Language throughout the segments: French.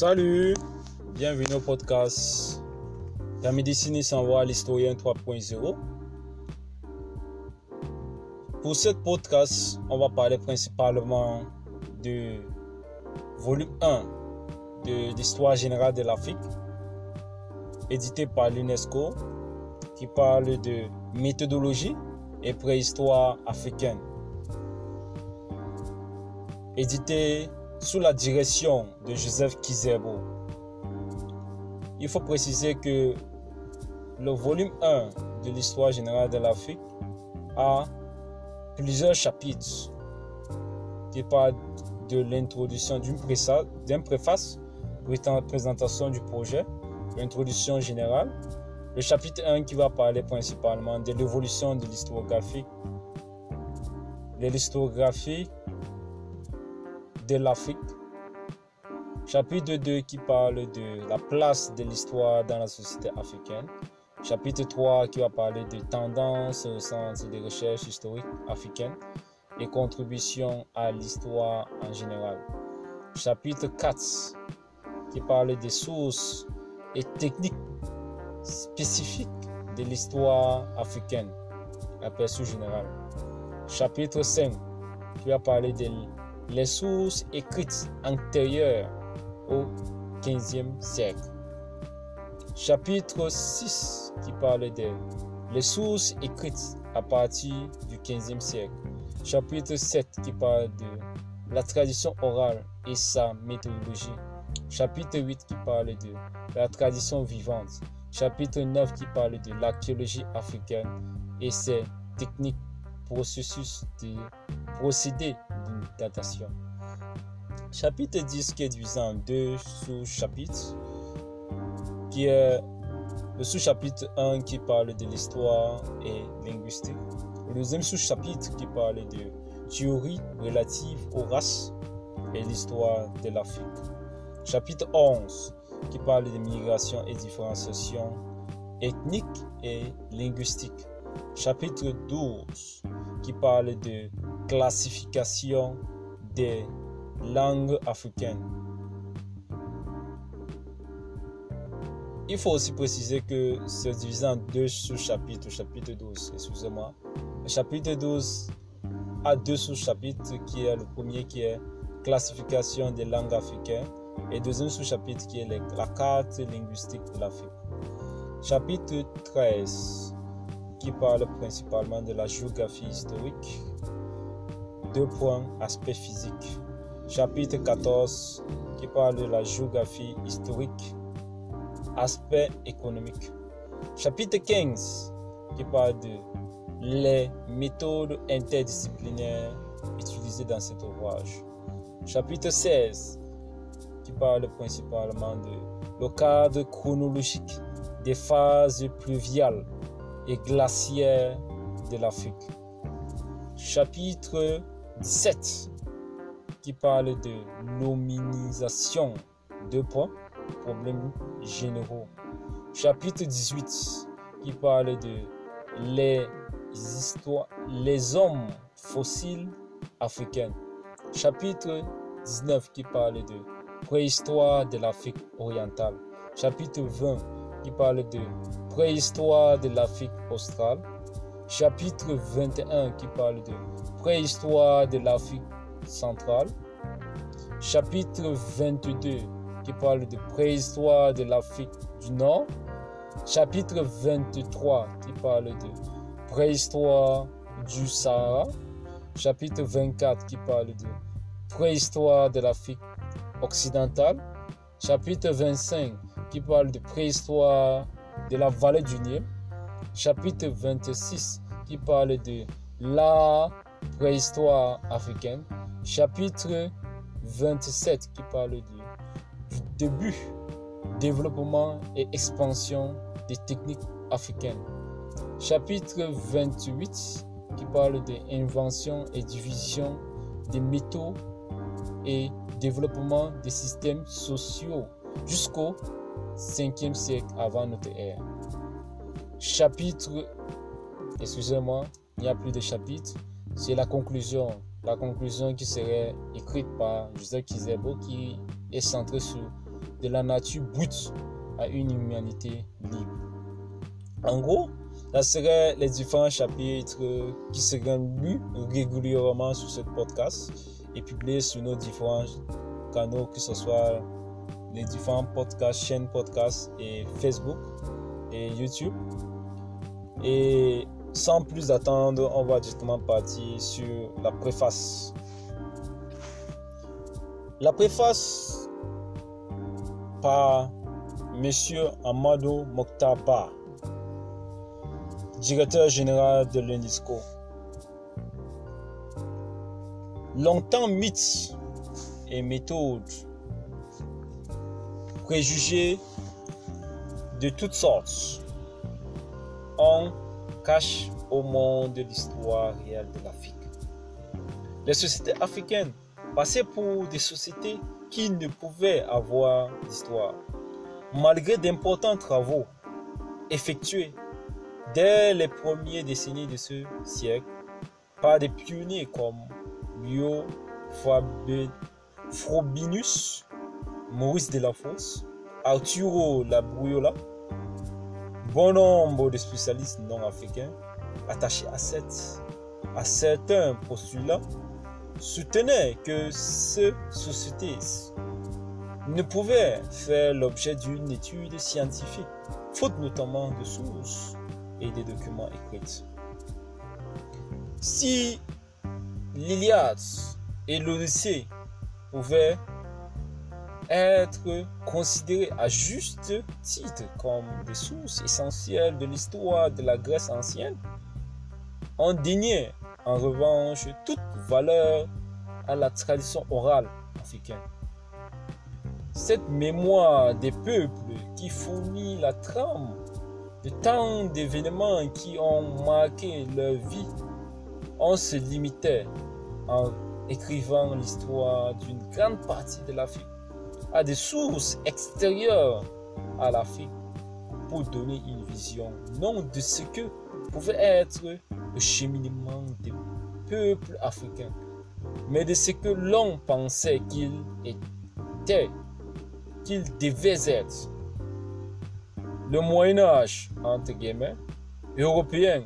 Salut, bienvenue au podcast. La médecine s'envoie à l'historien 3.0. Pour ce podcast, on va parler principalement du volume 1 de l'histoire générale de l'Afrique, édité par l'UNESCO, qui parle de méthodologie et préhistoire africaine. Édité sous la direction de Joseph Kizerbo. Il faut préciser que le volume 1 de l'histoire générale de l'Afrique a plusieurs chapitres qui parlent de l'introduction d'une préface, présentation du projet, l'introduction générale, le chapitre 1 qui va parler principalement de l'évolution de l'historiographie, de de l'Afrique. Chapitre 2 qui parle de la place de l'histoire dans la société africaine. Chapitre 3 qui va parler de tendances au centre des recherches historiques africaines et contributions à l'histoire en général. Chapitre 4 qui parle des sources et techniques spécifiques de l'histoire africaine, aperçu général. Chapitre 5 qui va parler de les sources écrites antérieures au 15e siècle. Chapitre 6 qui parle des les sources écrites à partir du 15e siècle. Chapitre 7 qui parle de la tradition orale et sa méthodologie. Chapitre 8 qui parle de la tradition vivante. Chapitre 9 qui parle de l'archéologie africaine et ses techniques, processus de procédés datation. Chapitre 10 qui est divisé en deux sous-chapitres, qui est le sous-chapitre 1 qui parle de l'histoire et linguistique, le deuxième sous-chapitre qui parle de théorie relative aux races et l'histoire de l'Afrique. Chapitre 11 qui parle de migration et différenciation ethnique et linguistique. Chapitre 12 qui parle de classification des langues africaines. Il faut aussi préciser que c'est divisé en deux sous-chapitres, chapitre 12, excusez-moi. Le chapitre 12 a deux sous-chapitres, qui est le premier qui est classification des langues africaines et le deuxième sous-chapitre qui est la carte linguistique de l'Afrique. Chapitre 13 qui parle principalement de la géographie historique. Deux points, aspect physique. Chapitre 14 qui parle de la géographie historique, aspect économique. Chapitre 15 qui parle de les méthodes interdisciplinaires utilisées dans cet ouvrage. Chapitre 16 qui parle principalement de le cadre chronologique des phases pluviales et glaciaires de l'Afrique. Chapitre 17 qui parle de nominalisation de points, problèmes généraux. Chapitre 18 qui parle de les histoires, les hommes fossiles africains. Chapitre 19 qui parle de préhistoire de l'Afrique orientale. Chapitre 20 qui parle de préhistoire de l'Afrique australe. Chapitre 21 qui parle de préhistoire de l'Afrique centrale. Chapitre 22 qui parle de préhistoire de l'Afrique du Nord. Chapitre 23 qui parle de préhistoire du Sahara. Chapitre 24 qui parle de préhistoire de l'Afrique occidentale. Chapitre 25 qui parle de préhistoire de la vallée du Nil. Chapitre 26 qui parle de la préhistoire africaine. Chapitre 27 qui parle du, début, développement et expansion des techniques africaines. Chapitre 28 qui parle de invention et division des métaux et développement des systèmes sociaux jusqu'au 5e siècle avant notre ère. Chapitre, excusez-moi, il n'y a plus de chapitre, c'est la conclusion. La conclusion qui serait écrite par Joseph Kizerbo qui est centrée sur de la nature brute à une humanité libre. En gros, ça serait les différents chapitres qui seraient lus régulièrement sur ce podcast et publiés sur nos différents canaux, que ce soit les différents podcasts, chaînes podcasts et Facebook et YouTube. Et sans plus attendre, on va directement partir sur la préface. La préface par Monsieur Amado Mokhtaba, directeur général de l'UNESCO. Longtemps mythes et méthodes, préjugés de toutes sortes, on cache au monde l'histoire réelle de l'Afrique. Les sociétés africaines passaient pour des sociétés qui ne pouvaient avoir d'histoire, malgré d'importants travaux effectués dès les premières décennies de ce siècle par des pionniers comme Leo Frobinus, Maurice Delafosse, Arturo Labriola, bon nombre de spécialistes non africains attachés à, cette, à certains postulats soutenaient que ces sociétés ne pouvaient faire l'objet d'une étude scientifique, faute notamment de sources et des documents écrits. Si l'Iliade et l'Odyssée pouvaient être considérés à juste titre comme des sources essentielles de l'histoire de la Grèce ancienne, on déniait en revanche toute valeur à la tradition orale africaine. Cette mémoire des peuples qui fournit la trame de tant d'événements qui ont marqué leur vie, on se limitait en écrivant l'histoire d'une grande partie de l'Afrique à des sources extérieures à l'Afrique pour donner une vision non de ce que pouvait être le cheminement des peuples africains, mais de ce que l'on pensait qu'il était, qu'il devait être. Le Moyen Âge, entre guillemets, européen,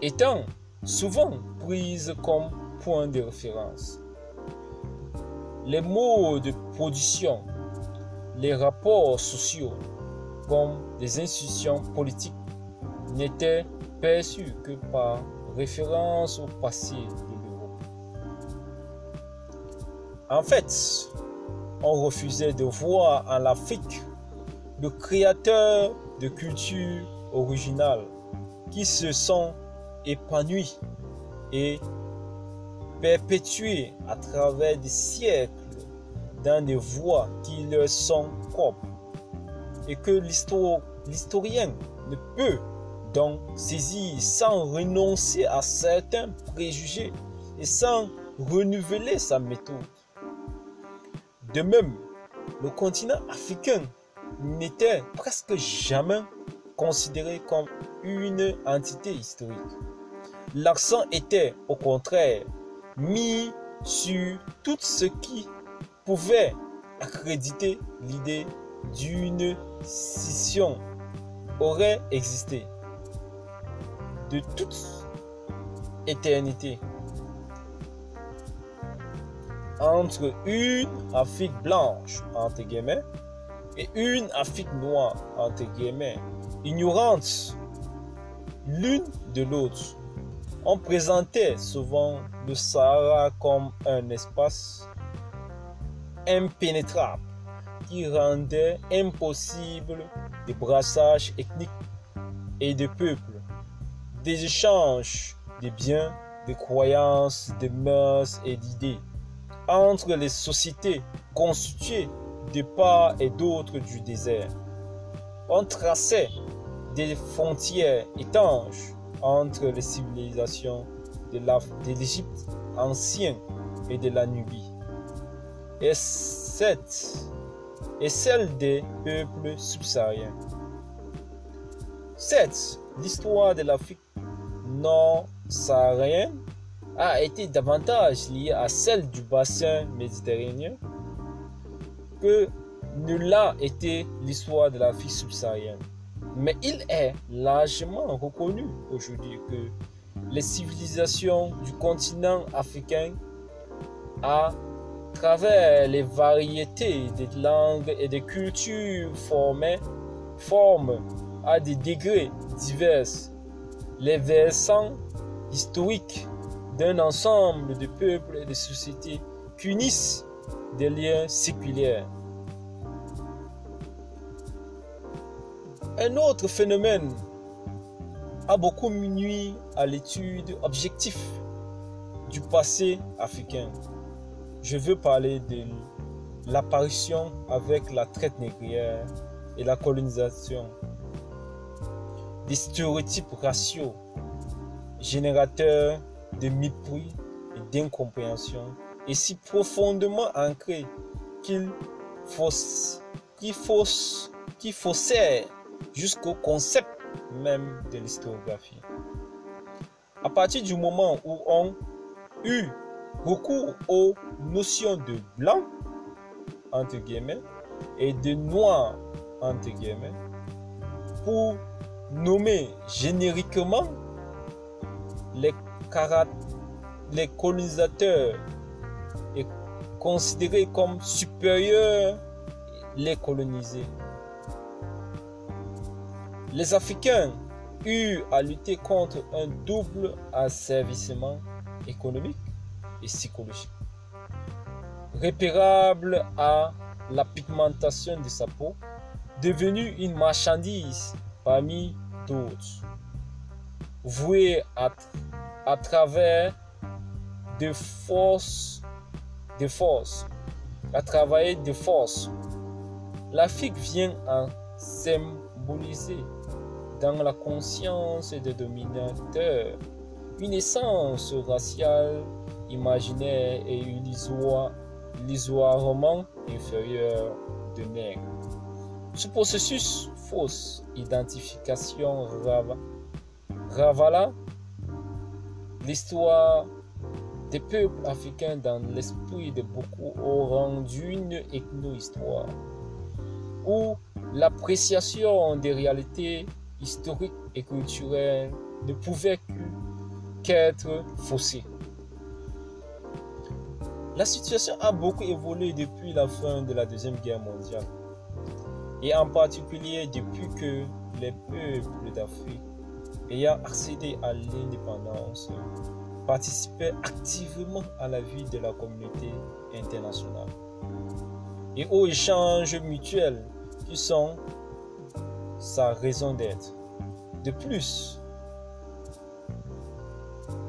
étant souvent prise comme point de référence les mots de production, les rapports sociaux comme des institutions politiques n'étaient perçus que par référence au passé de l'Europe. En fait, on refusait de voir en Afrique le créateur de cultures originales qui se sont épanouies et perpétués à travers des siècles dans des voies qui leur sont propres et que l'historien ne peut donc saisir sans renoncer à certains préjugés et sans renouveler sa méthode. De même, le continent africain n'était presque jamais considéré comme une entité historique. L'accent était au contraire mis sur tout ce qui pouvait accréditer l'idée d'une scission aurait existé. De toute éternité. Entre une Afrique blanche entre guillemets et une Afrique noire entre guillemets ignorante l'une de l'autre on présentait souvent le Sahara comme un espace impénétrable qui rendait impossible des brassages ethniques et de peuples, des échanges de biens, de croyances, de mœurs et d'idées entre les sociétés constituées de part et d'autre du désert. On traçait des frontières étanches entre les civilisations de l'Égypte ancienne et de la Nubie, et, cette, et celle des peuples subsahariens. Cette, l'histoire de l'Afrique nord-saharienne a été davantage liée à celle du bassin méditerranéen que ne l'a été l'histoire de l'Afrique subsaharienne. Mais il est largement reconnu aujourd'hui que les civilisations du continent africain, à travers les variétés des langues et des cultures formées, forment à des degrés divers les versants historiques d'un ensemble de peuples et de sociétés qu'unissent des liens séculaires. Un autre phénomène a beaucoup nuit à l'étude objective du passé africain. Je veux parler de l'apparition avec la traite négrière et la colonisation des stéréotypes raciaux générateurs de mépris et d'incompréhension et si profondément ancrés qu'ils faussèrent jusqu'au concept même de l'historiographie. À partir du moment où on eut recours aux notions de blanc, entre guillemets, et de noir, entre guillemets, pour nommer génériquement les, les colonisateurs et considérés comme supérieurs les colonisés. Les Africains eurent à lutter contre un double asservissement économique et psychologique, repérable à la pigmentation de sa peau, devenue une marchandise parmi d'autres, vouée à, travers de forces, de forces, à travailler de force. L'Afrique vient en symboliser dans la conscience des dominateurs une essence raciale, imaginaire et illusoirement inférieure de nègres. Ce processus fausse identification ravala l'histoire des peuples africains dans l'esprit de beaucoup au rang d'une ethno-histoire, où l'appréciation des réalités historique et culturelle ne pouvait qu'être faussée. La situation a beaucoup évolué depuis la fin de la Deuxième Guerre mondiale, et en particulier depuis que les peuples d'Afrique ayant accédé à l'indépendance participaient activement à la vie de la communauté internationale et aux échanges mutuels qui sont sa raison d'être. De plus,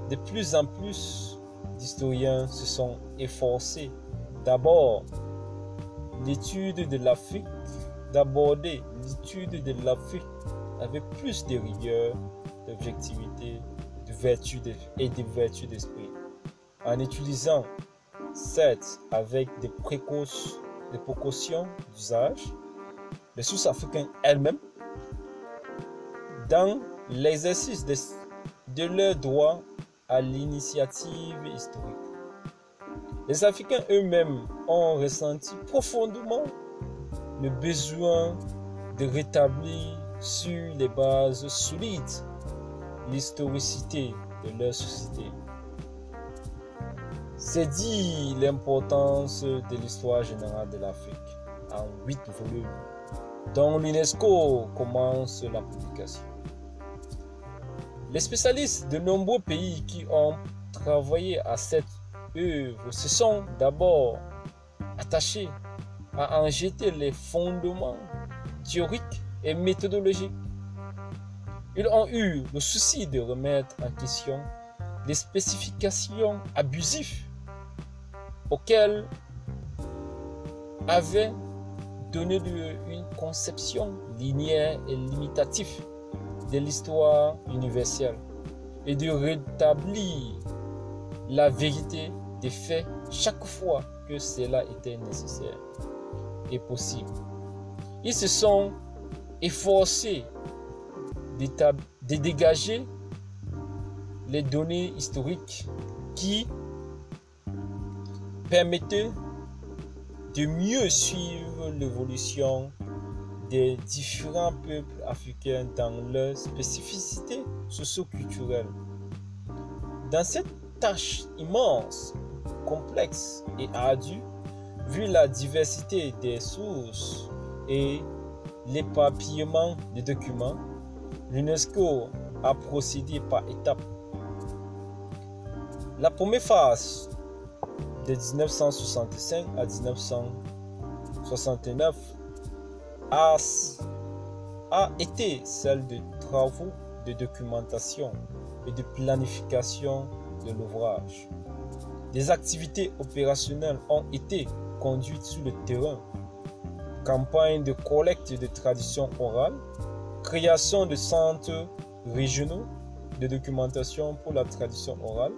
de plus en plus d'historiens se sont efforcés d'abord l'étude de l'Afrique, d'aborder l'étude de l'Afrique avec plus de rigueur, d'objectivité, de vertu et de vertu d'esprit, en utilisant certes avec des, précautions, des précautions d'usage, les sous-africains elles-mêmes dans l'exercice de, de leur droit à l'initiative historique. Les Africains eux-mêmes ont ressenti profondément le besoin de rétablir sur les bases solides l'historicité de leur société. C'est dit l'importance de l'histoire générale de l'Afrique en huit volumes, dont l'UNESCO commence la publication. Les spécialistes de nombreux pays qui ont travaillé à cette œuvre se sont d'abord attachés à en jeter les fondements théoriques et méthodologiques. Ils ont eu le souci de remettre en question les spécifications abusives auxquelles avait donné lieu une conception linéaire et limitative de l'histoire universelle et de rétablir la vérité des faits chaque fois que cela était nécessaire et possible. Ils se sont efforcés de dégager les données historiques qui permettaient de mieux suivre l'évolution des différents peuples africains dans leur spécificité socio-culturelle. Dans cette tâche immense, complexe et ardue, vu la diversité des sources et l'éparpillement des documents, l'UNESCO a procédé par étapes. La première phase de 1965 à 1969 a, été celle de travaux de documentation et de planification de l'ouvrage. Des activités opérationnelles ont été conduites sur le terrain. Campagne de collecte de traditions orales, création de centres régionaux de documentation pour la tradition orale,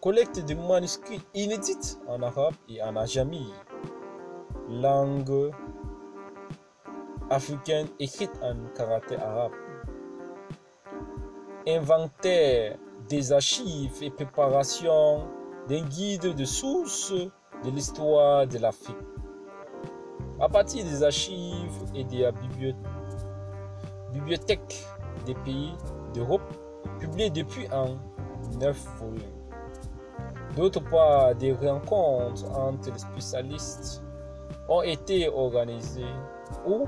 collecte de manuscrits inédits en arabe et en ajami, langue africaine écrite en caractère arabe, inventaire des archives et préparation d'un guide de sources de l'histoire de l'Afrique. À partir des archives et des bibliothèques des pays d'Europe, publiées depuis en neuf volumes. D'autre part, des rencontres entre les spécialistes ont été organisées où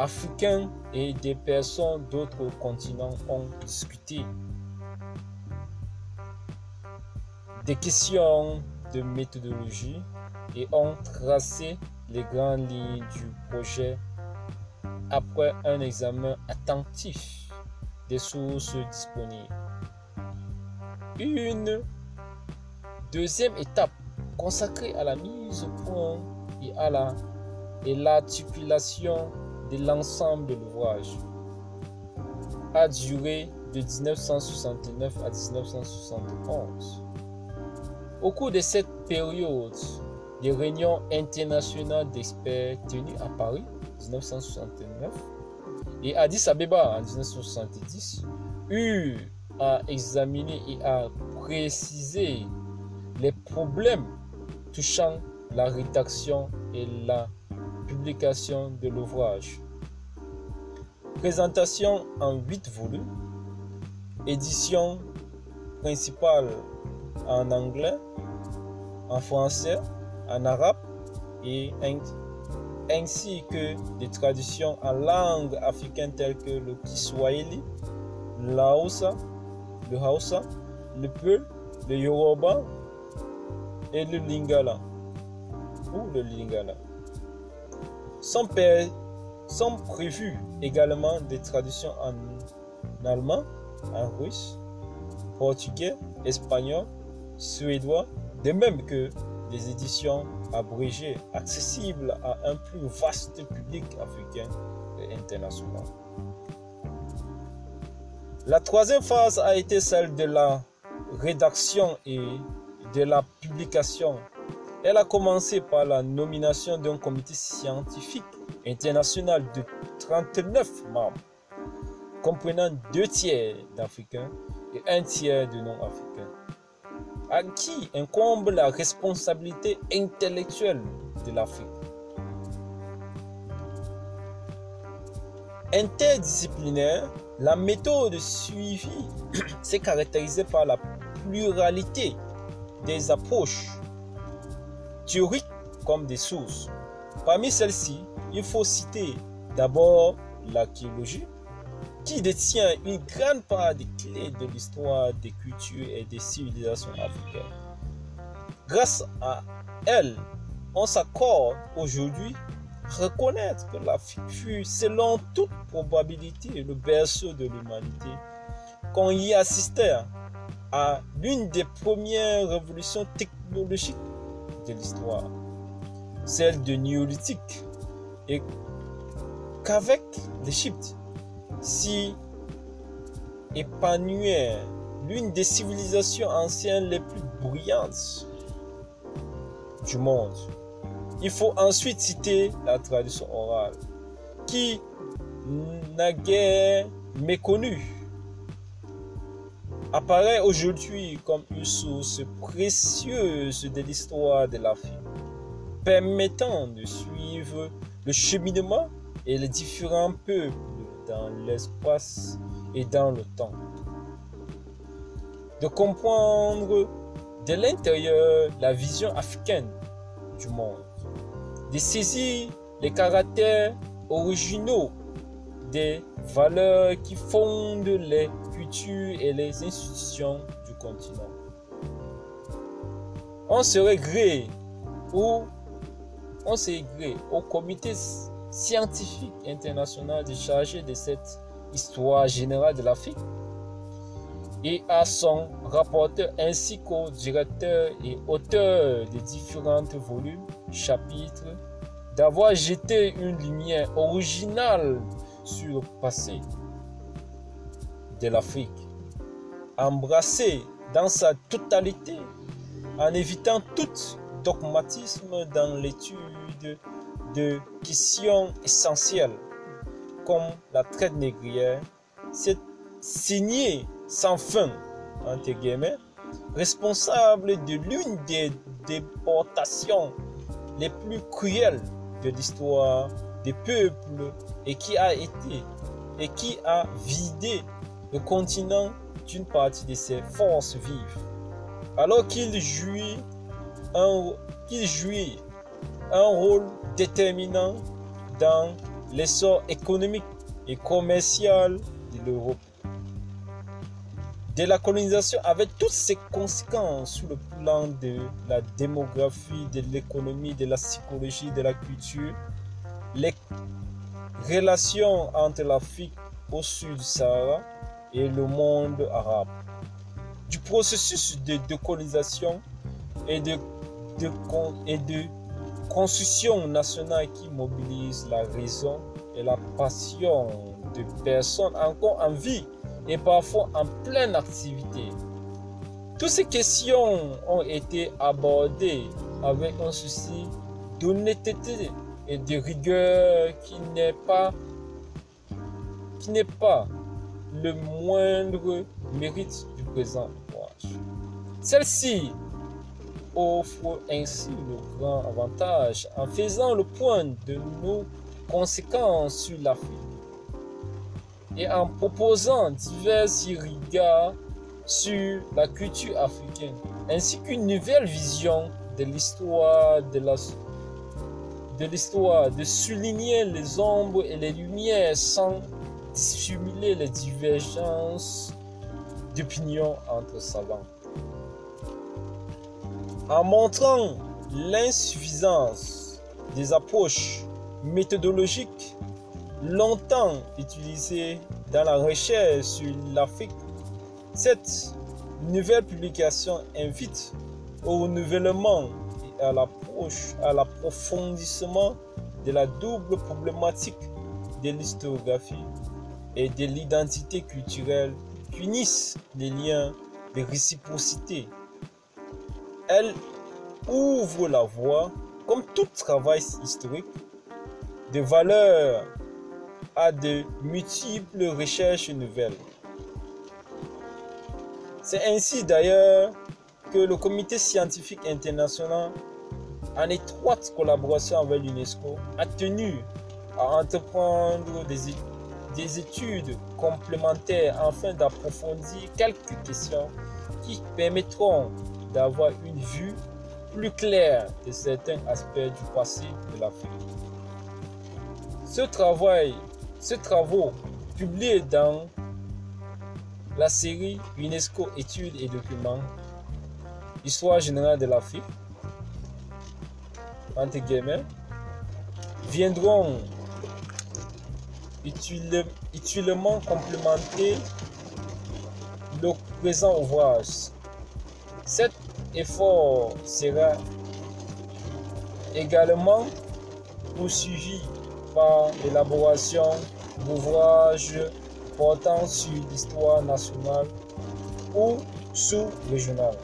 Africains et des personnes d'autres continents ont discuté des questions de méthodologie et ont tracé les grandes lignes du projet après un examen attentif des sources disponibles. Une deuxième étape consacrée à la mise au point et à la et l'articulation de l'ensemble de l'ouvrage a duré de 1969 à 1971. Au cours de cette période, des réunions internationales d'experts tenues à Paris 1969 et Addis Abeba en 1970 eurent à examiner et à préciser les problèmes touchant la rédaction et la publication de l'ouvrage. Présentation en 8 volumes, édition principale en anglais, en français, en arabe et ainsi que des traductions en langue africaine telles que le Kiswahili, Hausa, le Hausa, le Peul, le Yoruba et le Lingala ou le Lingala. Sont, prévues également des traductions en allemand, en russe, portugais, espagnol, suédois, de même que des éditions abrégées accessibles à un plus vaste public africain et international. La troisième phase a été celle de la rédaction et de la publication. Elle a commencé par la nomination d'un comité scientifique international de 39 membres, comprenant deux tiers d'Africains et un tiers de non-Africains à qui incombe la responsabilité intellectuelle de l'Afrique. Interdisciplinaire, la méthode suivie s'est caractérisée par la pluralité des approches théoriques comme des sources. Parmi celles-ci, il faut citer d'abord l'archéologie, qui détient une grande part des clés de l'histoire des cultures et des civilisations africaines. Grâce à elle, on s'accorde aujourd'hui reconnaître que l'Afrique fut, selon toute probabilité, le berceau de l'humanité, qu'on y assistait à l'une des premières révolutions technologiques de l'histoire, celle de néolithique, et qu'avec l'Égypte, si épanouir l'une des civilisations anciennes les plus brillantes du monde. Il faut ensuite citer la tradition orale, qui n'a guère méconnue, apparaît aujourd'hui comme une source précieuse de l'histoire de l'Afrique. permettant de suivre le cheminement et les différents peuples dans l'espace et dans le temps. De comprendre de l'intérieur la vision africaine du monde. De saisir les caractères originaux des valeurs qui fondent les et les institutions du continent. On serait gré ou on au comité scientifique international de charger de cette histoire générale de l'Afrique et à son rapporteur ainsi qu'au directeur et auteur des différents volumes, chapitres, d'avoir jeté une lumière originale sur le passé de l'Afrique, embrassé dans sa totalité, en évitant tout dogmatisme dans l'étude de questions essentielles comme la traite négrière, c'est signé sans fin, entre guillemets, responsable de l'une des déportations les plus cruelles de l'histoire des peuples et qui a été et qui a vidé le continent d'une partie de ses forces vives. Alors qu'il jouit un, qu'il jouit un rôle déterminant dans l'essor économique et commercial de l'Europe de la colonisation avec toutes ses conséquences sur le plan de la démographie, de l'économie, de la psychologie, de la culture, les relations entre l'Afrique au sud du Sahara et le monde arabe, du processus de décolonisation et de, de, et de construction nationale qui mobilise la raison et la passion de personnes encore en vie et parfois en pleine activité. Toutes ces questions ont été abordées avec un souci d'honnêteté et de rigueur qui n'est pas qui n'est pas le moindre mérite du présent ouvrage. Celle-ci offre ainsi le grand avantage en faisant le point de nos conséquences sur l'Afrique et en proposant divers regards sur la culture africaine, ainsi qu'une nouvelle vision de l'histoire de la de l'histoire, de souligner les ombres et les lumières sans dissimuler les divergences d'opinion entre savants. En montrant l'insuffisance des approches méthodologiques longtemps utilisé dans la recherche sur l'Afrique, cette nouvelle publication invite au renouvellement et à l'approfondissement de la double problématique de l'historiographie et de l'identité culturelle qui unissent les liens de réciprocité. Elle ouvre la voie, comme tout travail historique, de valeurs à de multiples recherches nouvelles. C'est ainsi d'ailleurs que le comité scientifique international, en étroite collaboration avec l'UNESCO, a tenu à entreprendre des, des études complémentaires afin d'approfondir quelques questions qui permettront d'avoir une vue plus claire de certains aspects du passé de l'Afrique. Ce travail ces travaux, publiés dans la série UNESCO Études et Documents, Histoire générale de l'Afrique, entre guillemets, viendront utilement complémenter le présent ouvrage. Cet effort sera également poursuivi par l'élaboration d'ouvrages portant sur l'histoire nationale ou sous-régionale.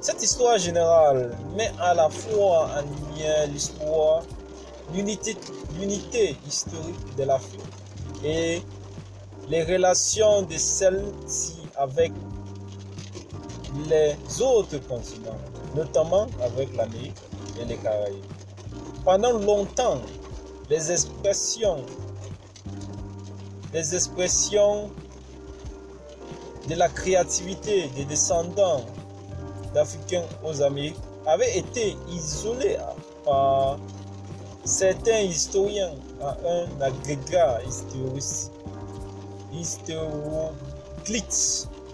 Cette histoire générale met à la fois en lumière l'histoire, l'unité, historique de l'Afrique et les relations de celle-ci avec les autres continents, notamment avec l'Amérique et les Caraïbes. Pendant longtemps, les expressions, les expressions de la créativité des descendants d'Africains aux Amériques avaient été isolées par certains historiens à un agrégat historique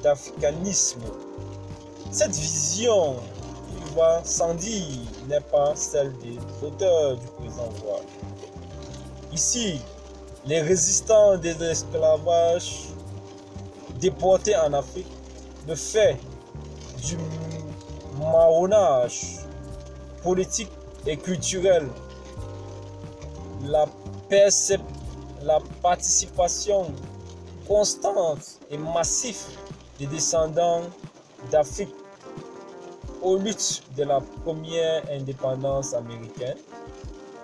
d'africanisme. Cette vision, il va sans n'est pas celle des auteurs du présent voile. Ici, les résistants de l'esclavage déportés en Afrique, le fait du marronnage politique et culturel, la, participation constante et massive des descendants d'Afrique aux luttes de la première indépendance américaine,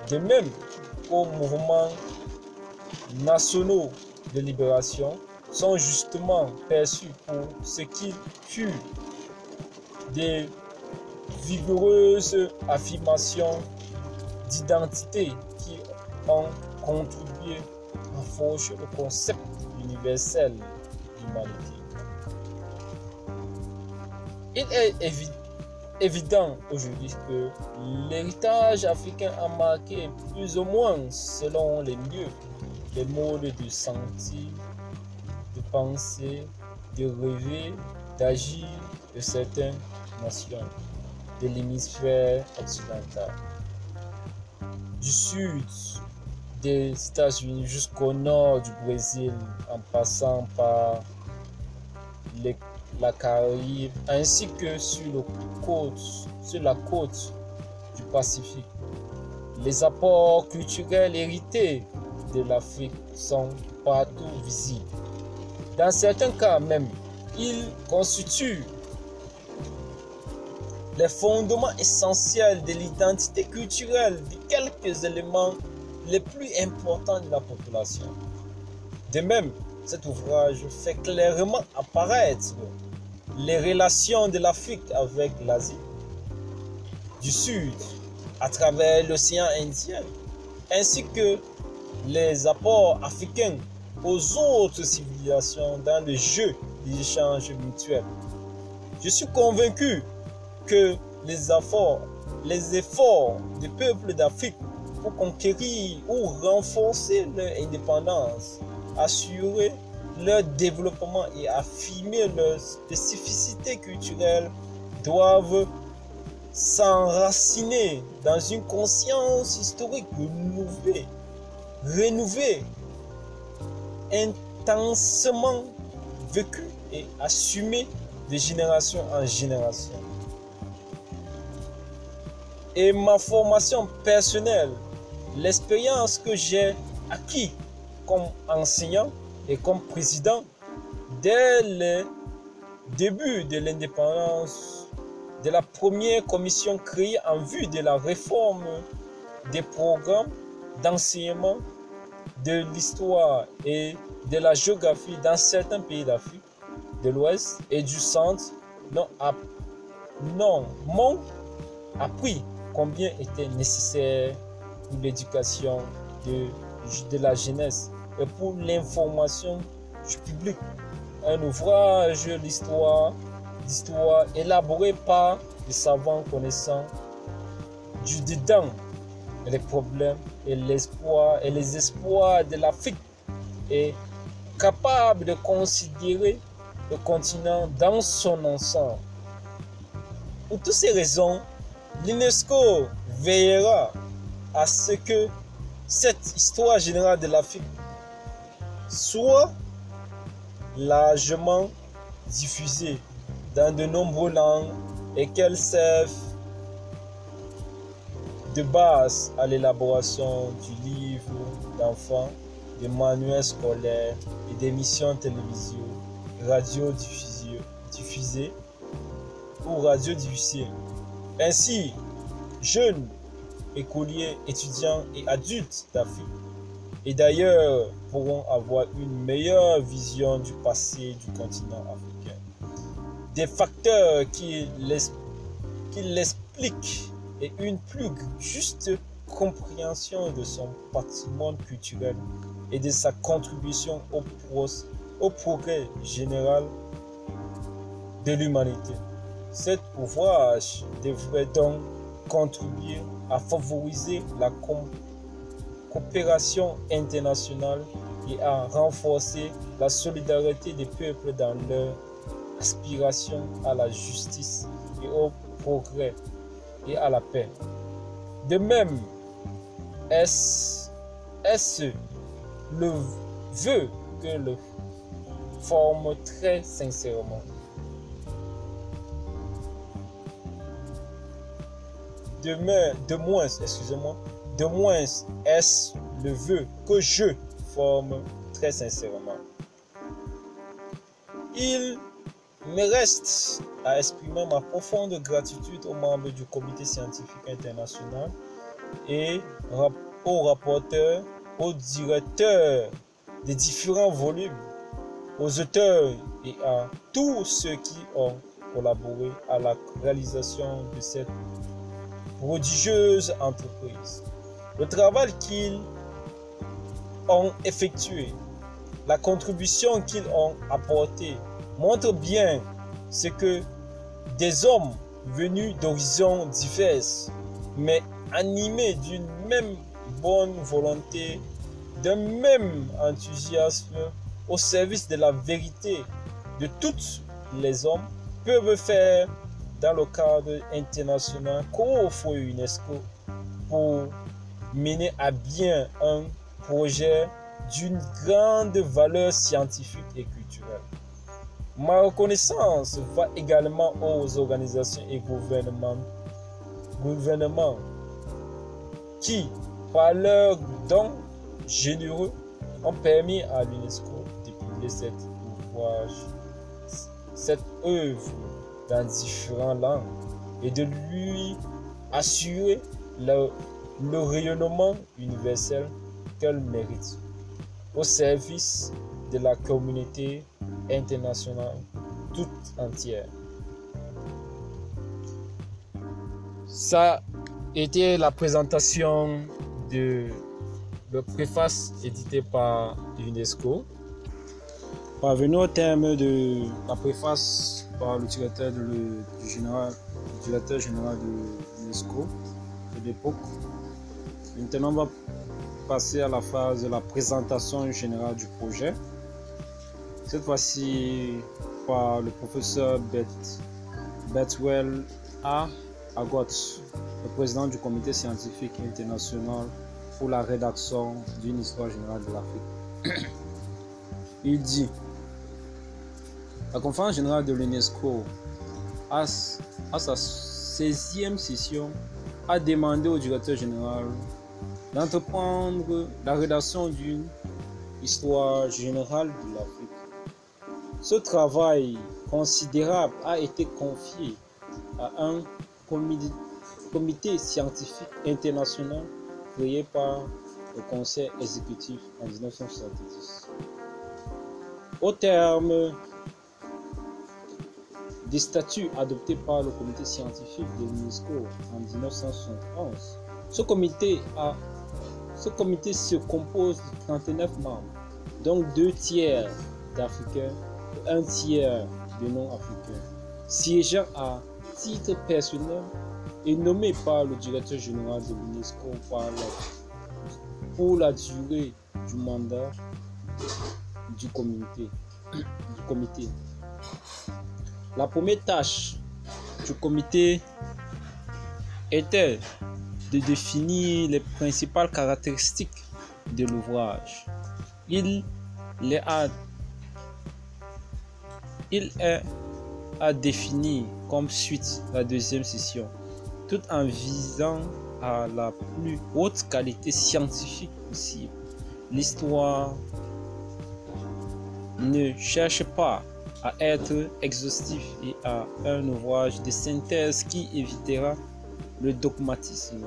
de même qu'aux mouvements nationaux de libération, sont justement perçus pour ce qu'ils furent des vigoureuses affirmations d'identité qui ont contribué à forger le concept universel d'humanité. Il est évident aujourd'hui que l'héritage africain a marqué plus ou moins, selon les lieux, les modes de sentir, de penser, de rêver, d'agir de certaines nations de l'hémisphère occidental. Du sud des États-Unis jusqu'au nord du Brésil, en passant par les la Caraïbe, ainsi que sur, la côte du Pacifique. Les apports culturels hérités de l'Afrique sont partout visibles. Dans certains cas même, ils constituent les fondements essentiels de l'identité culturelle de quelques éléments les plus importants de la population. De même, cet ouvrage fait clairement apparaître les relations de l'Afrique avec l'Asie du Sud à travers l'océan Indien, ainsi que les apports africains aux autres civilisations dans le jeu des échanges mutuels. Je suis convaincu que les efforts, des peuples d'Afrique pour conquérir ou renforcer leur indépendance, assurer leur développement et affirmer leurs spécificités culturelles doivent s'enraciner dans une conscience historique renouvelée, renouvelée, intensement vécue et assumée de génération en génération. Et ma formation personnelle, l'expérience que j'ai acquis comme enseignant, et comme président dès le début de l'indépendance de la première commission créée en vue de la réforme des programmes d'enseignement de l'histoire et de la géographie dans certains pays d'Afrique de l'Ouest et du Centre non, non m'ont appris combien était nécessaire pour l'éducation de, de la jeunesse et pour l'information du public. Un ouvrage d'histoire, élaboré par des savants connaissants du dedans les problèmes et l'espoir et les espoirs de l'Afrique et capable de considérer le continent dans son ensemble. Pour toutes ces raisons, l'UNESCO veillera à ce que cette histoire générale de l'Afrique soit largement diffusée dans de nombreuses langues et qu'elles servent de base à l'élaboration du livre d'enfants, des manuels scolaires et des missions télévision, radio diffusées ou radio diffusées. Ainsi, jeunes, écoliers, étudiants et adultes d'Afrique et d'ailleurs pourront avoir une meilleure vision du passé du continent africain. Des facteurs qui l'expliquent et une plus juste compréhension de son patrimoine culturel et de sa contribution au, au progrès général de l'humanité. Cet ouvrage devrait donc contribuer à favoriser la coopération internationale et à renforcer la solidarité des peuples dans leur aspiration à la justice et au progrès et à la paix. De même, est-ce le vœu que le forme très sincèrement. De, moins, excusez-moi, de moins est-ce le vœu que je forme très sincèrement. Il me reste à exprimer ma profonde gratitude aux membres du comité scientifique international et aux rapporteurs, aux directeurs des différents volumes, aux auteurs et à tous ceux qui ont collaboré à la réalisation de cette prodigieuse entreprise. Le travail qu'ils ont effectué, la contribution qu'ils ont apportée montre bien ce que des hommes venus d'horizons divers, mais animés d'une même bonne volonté, d'un même enthousiasme au service de la vérité de tous les hommes, peuvent faire dans le cadre international qu'offre UNESCO pour mener à bien un projet d'une grande valeur scientifique et culturelle. Ma reconnaissance va également aux organisations et gouvernements, qui, par leurs dons généreux, ont permis à l'UNESCO de publier cet ouvrage, cette œuvre dans différentes langues et de lui assurer le, rayonnement universel qu'elle mérite au service de la communauté internationale toute entière. Ça était la présentation de la préface édité par l'UNESCO. Parvenu au terme de la préface par le directeur, du général, directeur général de l'UNESCO de l'époque. Maintenant, on va passer à la phase de la présentation générale du projet. Cette fois-ci par le professeur Betwell A. Agot, le président du comité scientifique international pour la rédaction d'une histoire générale de l'Afrique. Il dit La conférence générale de l'UNESCO, à, sa 16e session, a demandé au directeur général d'entreprendre la rédaction d'une histoire générale de l'Afrique. Ce travail considérable a été confié à un comité scientifique international créé par le Conseil exécutif en 1970. Au terme des statuts adoptés par le comité scientifique de l'UNESCO en 1971, ce comité, se compose de 39 membres, dont deux tiers d'Africains un tiers de non-africains, siégeant à titre personnel et nommé par le directeur général de l'UNESCO pour la durée du mandat du comité. La première tâche du comité était de définir les principales caractéristiques de l'ouvrage. Il les a est à définir comme suite la deuxième session, tout en visant à la plus haute qualité scientifique possible. L'histoire ne cherche pas à être exhaustif et à un ouvrage de synthèse qui évitera le dogmatisme